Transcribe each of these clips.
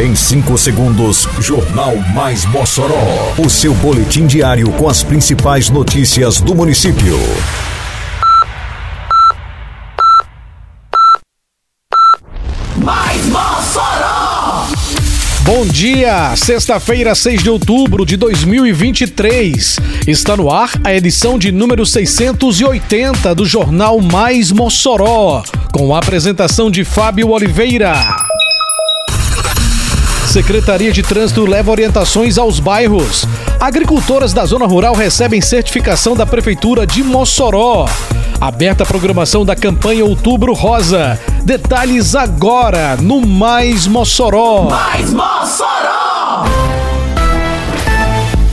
Em 5 segundos, Jornal Mais Mossoró. O seu boletim diário com as principais notícias do município. Mais Mossoró! Bom dia, sexta-feira, 6 de outubro de 2023. Está no ar a edição de número 680 do Jornal Mais Mossoró, com a apresentação de Fábio Oliveira. Secretaria de Trânsito leva orientações aos bairros. Agricultoras da zona rural recebem certificação da Prefeitura de Mossoró. Aberta a programação da campanha Outubro Rosa. Detalhes agora no Mais Mossoró. Mais Mossoró!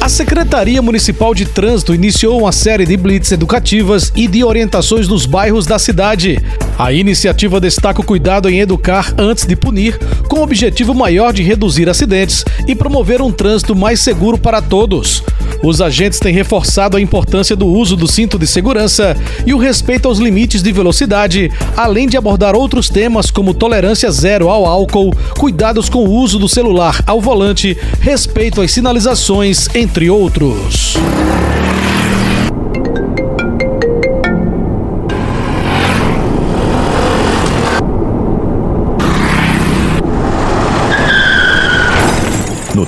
A Secretaria Municipal de Trânsito iniciou uma série de blitz educativas e de orientações nos bairros da cidade. A iniciativa destaca o cuidado em educar antes de punir, com o objetivo maior de reduzir acidentes e promover um trânsito mais seguro para todos. Os agentes têm reforçado a importância do uso do cinto de segurança e o respeito aos limites de velocidade, além de abordar outros temas como tolerância zero ao álcool, cuidados com o uso do celular ao volante, respeito às sinalizações, entre outros.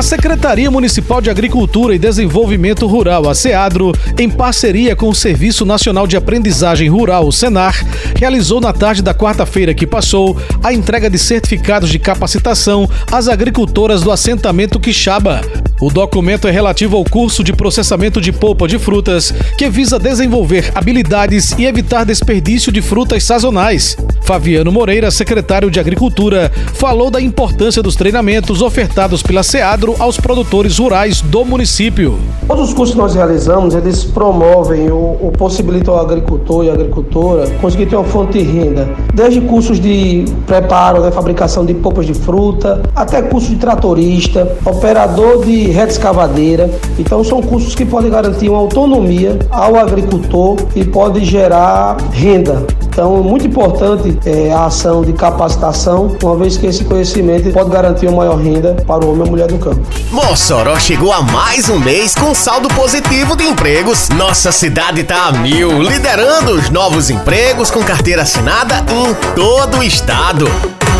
A Secretaria Municipal de Agricultura e Desenvolvimento Rural, a SEADRO, em parceria com o Serviço Nacional de Aprendizagem Rural, o SENAR, realizou na tarde da quarta-feira que passou a entrega de certificados de capacitação às agricultoras do assentamento Quixaba. O documento é relativo ao curso de processamento de polpa de frutas, que visa desenvolver habilidades e evitar desperdício de frutas sazonais. Fabiano Moreira, secretário de Agricultura, falou da importância dos treinamentos ofertados pela SEADRO aos produtores rurais do município. Todos os cursos que nós realizamos, eles promovem ou, possibilitam ao agricultor e agricultora conseguir ter uma fonte de renda, desde cursos de preparo, da fabricação de polpas de fruta, até curso de tratorista, operador de reta escavadeira. Então são cursos que podem garantir uma autonomia ao agricultor e pode gerar renda. Então muito importante é, a ação de capacitação, uma vez que esse conhecimento pode garantir uma maior renda para o homem e mulher do campo. Mossoró chegou a mais um mês com saldo positivo de empregos. Nossa cidade tá a mil, liderando os novos empregos com carteira assinada em todo o estado.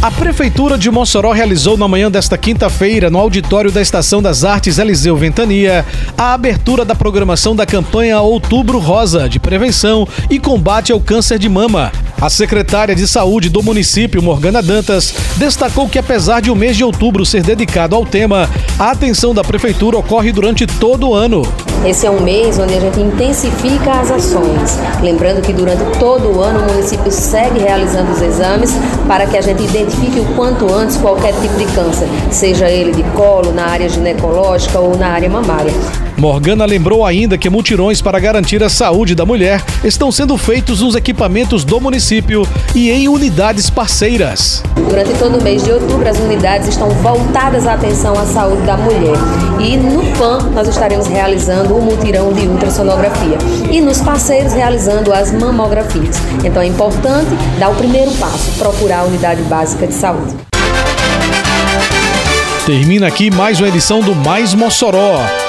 A Prefeitura de Mossoró realizou na manhã desta quinta-feira, no auditório da Estação das Artes Eliseu Ventania, a abertura da programação da campanha Outubro Rosa de prevenção e combate ao câncer de mama. A secretária de Saúde do município, Morgana Dantas, destacou que apesar de o mês de outubro ser dedicado ao tema, a atenção da Prefeitura ocorre durante todo o ano. Esse é um mês onde a gente intensifica as ações. Lembrando que durante todo o ano o município segue realizando os exames para que a gente identifique o quanto antes qualquer tipo de câncer, seja ele de colo, na área ginecológica ou na área mamária. Morgana lembrou ainda que mutirões para garantir a saúde da mulher estão sendo feitos nos equipamentos do município e em unidades parceiras. Durante todo o mês de outubro, as unidades estão voltadas à atenção à saúde da mulher. E no PAN, nós estaremos realizando o mutirão de ultrassonografia. E nos parceiros, realizando as mamografias. Então é importante dar o primeiro passo, procurar a unidade básica de saúde. Termina aqui mais uma edição do Mais Mossoró,